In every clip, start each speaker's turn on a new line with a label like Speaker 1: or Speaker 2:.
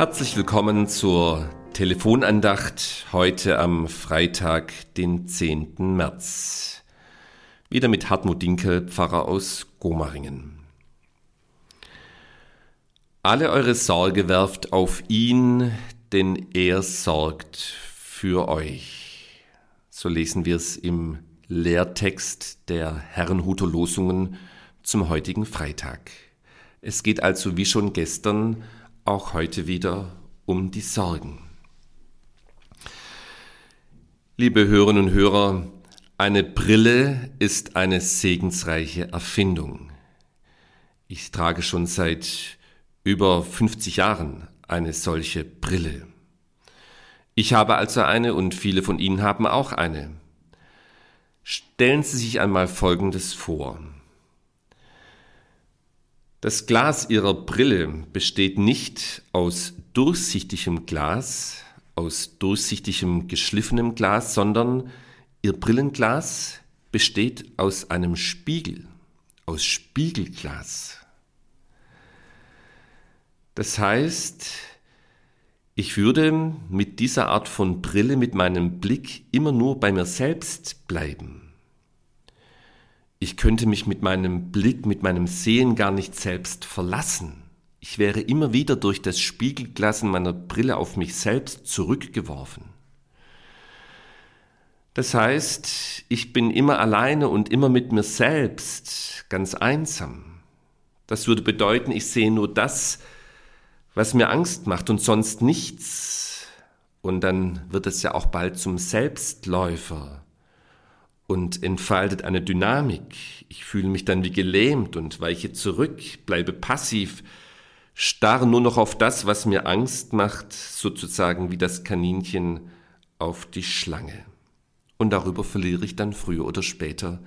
Speaker 1: Herzlich willkommen zur Telefonandacht heute am Freitag, den 10. März. Wieder mit Hartmut Dinkel, Pfarrer aus Gomaringen. Alle eure Sorge werft auf ihn, denn er sorgt für euch. So lesen wir es im Lehrtext der Herrenhuter Losungen zum heutigen Freitag. Es geht also wie schon gestern auch heute wieder um die Sorgen. Liebe Hörerinnen und Hörer, eine Brille ist eine segensreiche Erfindung. Ich trage schon seit über 50 Jahren eine solche Brille. Ich habe also eine und viele von Ihnen haben auch eine. Stellen Sie sich einmal Folgendes vor. Das Glas ihrer Brille besteht nicht aus durchsichtigem Glas, aus durchsichtigem geschliffenem Glas, sondern ihr Brillenglas besteht aus einem Spiegel, aus Spiegelglas. Das heißt, ich würde mit dieser Art von Brille, mit meinem Blick immer nur bei mir selbst bleiben. Ich könnte mich mit meinem Blick, mit meinem Sehen gar nicht selbst verlassen. Ich wäre immer wieder durch das Spiegelglas in meiner Brille auf mich selbst zurückgeworfen. Das heißt, ich bin immer alleine und immer mit mir selbst, ganz einsam. Das würde bedeuten, ich sehe nur das, was mir Angst macht und sonst nichts. Und dann wird es ja auch bald zum Selbstläufer und entfaltet eine Dynamik. Ich fühle mich dann wie gelähmt und weiche zurück, bleibe passiv, starre nur noch auf das, was mir Angst macht, sozusagen wie das Kaninchen auf die Schlange. Und darüber verliere ich dann früher oder später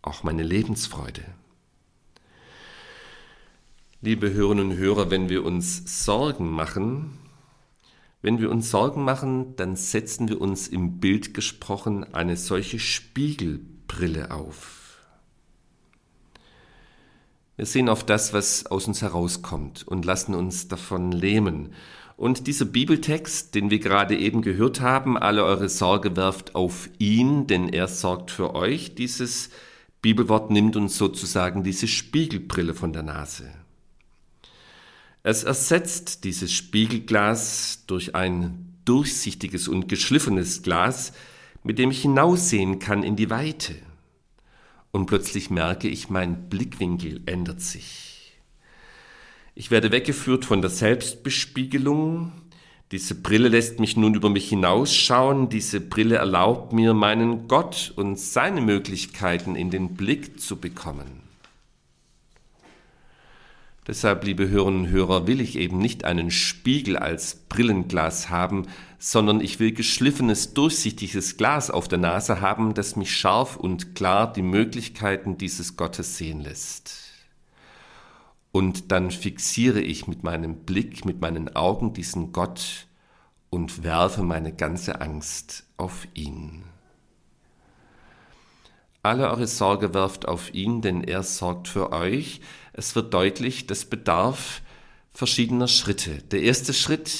Speaker 1: auch meine Lebensfreude. Liebe Hörerinnen und Hörer, wenn wir uns Sorgen machen, wenn wir uns Sorgen machen, dann setzen wir uns im Bild gesprochen eine solche Spiegelbrille auf. Wir sehen auf das, was aus uns herauskommt und lassen uns davon lähmen. Und dieser Bibeltext, den wir gerade eben gehört haben, alle eure Sorge werft auf ihn, denn er sorgt für euch, dieses Bibelwort nimmt uns sozusagen diese Spiegelbrille von der Nase. Es ersetzt dieses Spiegelglas durch ein durchsichtiges und geschliffenes Glas, mit dem ich hinaussehen kann in die Weite. Und plötzlich merke ich, mein Blickwinkel ändert sich. Ich werde weggeführt von der Selbstbespiegelung. Diese Brille lässt mich nun über mich hinausschauen. Diese Brille erlaubt mir, meinen Gott und seine Möglichkeiten in den Blick zu bekommen. Deshalb, liebe Hörerinnen und Hörer, will ich eben nicht einen Spiegel als Brillenglas haben, sondern ich will geschliffenes, durchsichtiges Glas auf der Nase haben, das mich scharf und klar die Möglichkeiten dieses Gottes sehen lässt. Und dann fixiere ich mit meinem Blick, mit meinen Augen diesen Gott und werfe meine ganze Angst auf ihn. Alle eure Sorge werft auf ihn, denn er sorgt für euch. Es wird deutlich, das bedarf verschiedener Schritte. Der erste Schritt,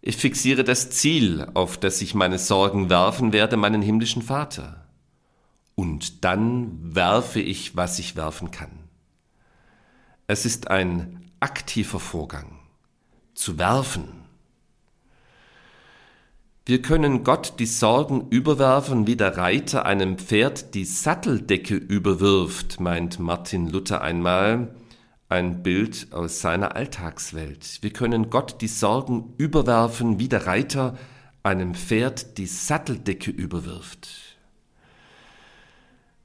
Speaker 1: ich fixiere das Ziel, auf das ich meine Sorgen werfen werde, meinen himmlischen Vater. Und dann werfe ich, was ich werfen kann. Es ist ein aktiver Vorgang, zu werfen. Wir können Gott die Sorgen überwerfen, wie der Reiter einem Pferd die Satteldecke überwirft, meint Martin Luther einmal, ein Bild aus seiner Alltagswelt. Wir können Gott die Sorgen überwerfen, wie der Reiter einem Pferd die Satteldecke überwirft.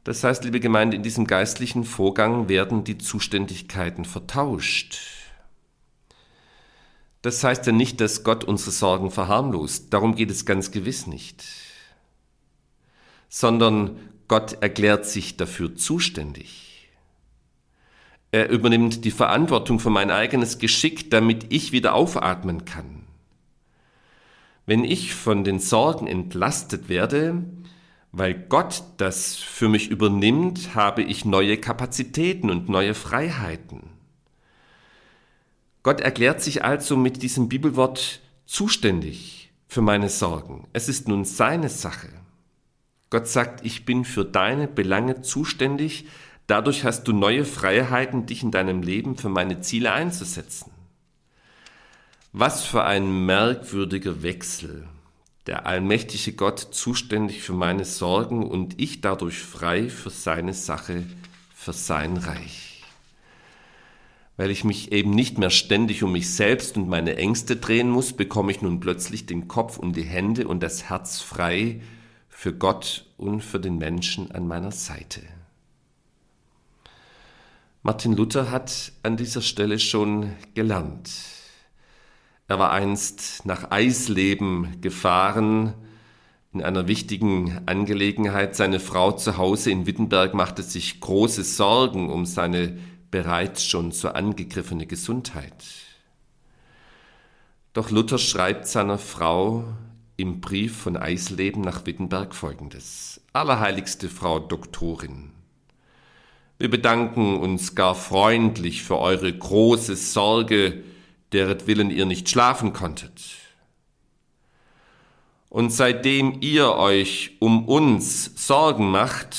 Speaker 1: Das heißt, liebe Gemeinde, in diesem geistlichen Vorgang werden die Zuständigkeiten vertauscht. Das heißt ja nicht, dass Gott unsere Sorgen verharmlost. Darum geht es ganz gewiss nicht. Sondern Gott erklärt sich dafür zuständig. Er übernimmt die Verantwortung für mein eigenes Geschick, damit ich wieder aufatmen kann. Wenn ich von den Sorgen entlastet werde, weil Gott das für mich übernimmt, habe ich neue Kapazitäten und neue Freiheiten. Gott erklärt sich also mit diesem Bibelwort zuständig für meine Sorgen. Es ist nun seine Sache. Gott sagt, ich bin für deine Belange zuständig, dadurch hast du neue Freiheiten, dich in deinem Leben für meine Ziele einzusetzen. Was für ein merkwürdiger Wechsel. Der allmächtige Gott zuständig für meine Sorgen und ich dadurch frei für seine Sache, für sein Reich. Weil ich mich eben nicht mehr ständig um mich selbst und meine Ängste drehen muss, bekomme ich nun plötzlich den Kopf und die Hände und das Herz frei für Gott und für den Menschen an meiner Seite. Martin Luther hat an dieser Stelle schon gelernt. Er war einst nach Eisleben gefahren, in einer wichtigen Angelegenheit. Seine Frau zu Hause in Wittenberg machte sich große Sorgen um seine bereits schon so angegriffene Gesundheit. Doch Luther schreibt seiner Frau im Brief von Eisleben nach Wittenberg folgendes. Allerheiligste Frau Doktorin, wir bedanken uns gar freundlich für eure große Sorge, deretwillen ihr nicht schlafen konntet. Und seitdem ihr euch um uns Sorgen macht,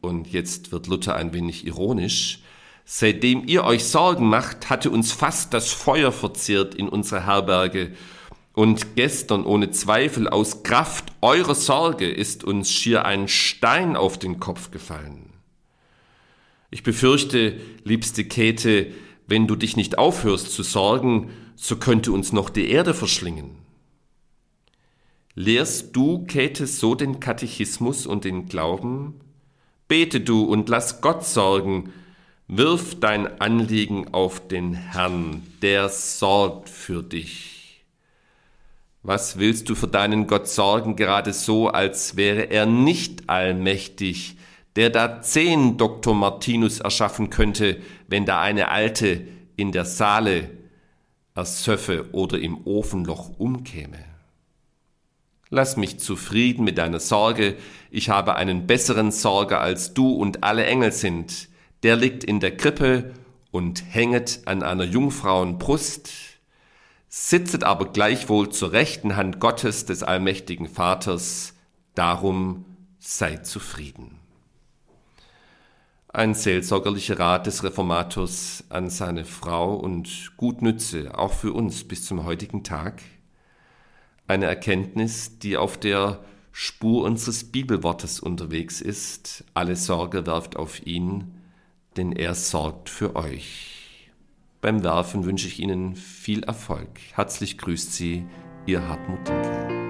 Speaker 1: und jetzt wird Luther ein wenig ironisch, seitdem ihr euch Sorgen macht, hatte uns fast das Feuer verzehrt in unserer Herberge, und gestern ohne Zweifel aus Kraft eurer Sorge ist uns schier ein Stein auf den Kopf gefallen. Ich befürchte, liebste Käthe, wenn du dich nicht aufhörst zu sorgen, so könnte uns noch die Erde verschlingen. Lehrst du, Käthe, so den Katechismus und den Glauben? Bete du und lass Gott sorgen, wirf dein Anliegen auf den Herrn, der sorgt für dich. Was willst du für deinen Gott sorgen, gerade so, als wäre er nicht allmächtig, der da zehn Dr. Martinus erschaffen könnte, wenn da eine alte in der Saale ersöffe oder im Ofenloch umkäme. Lass mich zufrieden mit deiner Sorge, ich habe einen besseren Sorger als du und alle Engel sind, der liegt in der Krippe und hänget an einer Jungfrauen Brust, sitzet aber gleichwohl zur rechten Hand Gottes des allmächtigen Vaters, darum sei zufrieden. Ein seelsorgerlicher Rat des Reformators an seine Frau und gut Nütze, auch für uns bis zum heutigen Tag. Eine Erkenntnis, die auf der Spur unseres Bibelwortes unterwegs ist. Alle Sorge werft auf ihn, denn er sorgt für euch. Beim Werfen wünsche ich Ihnen viel Erfolg. Herzlich grüßt Sie, Ihr Hartmut Dinkel.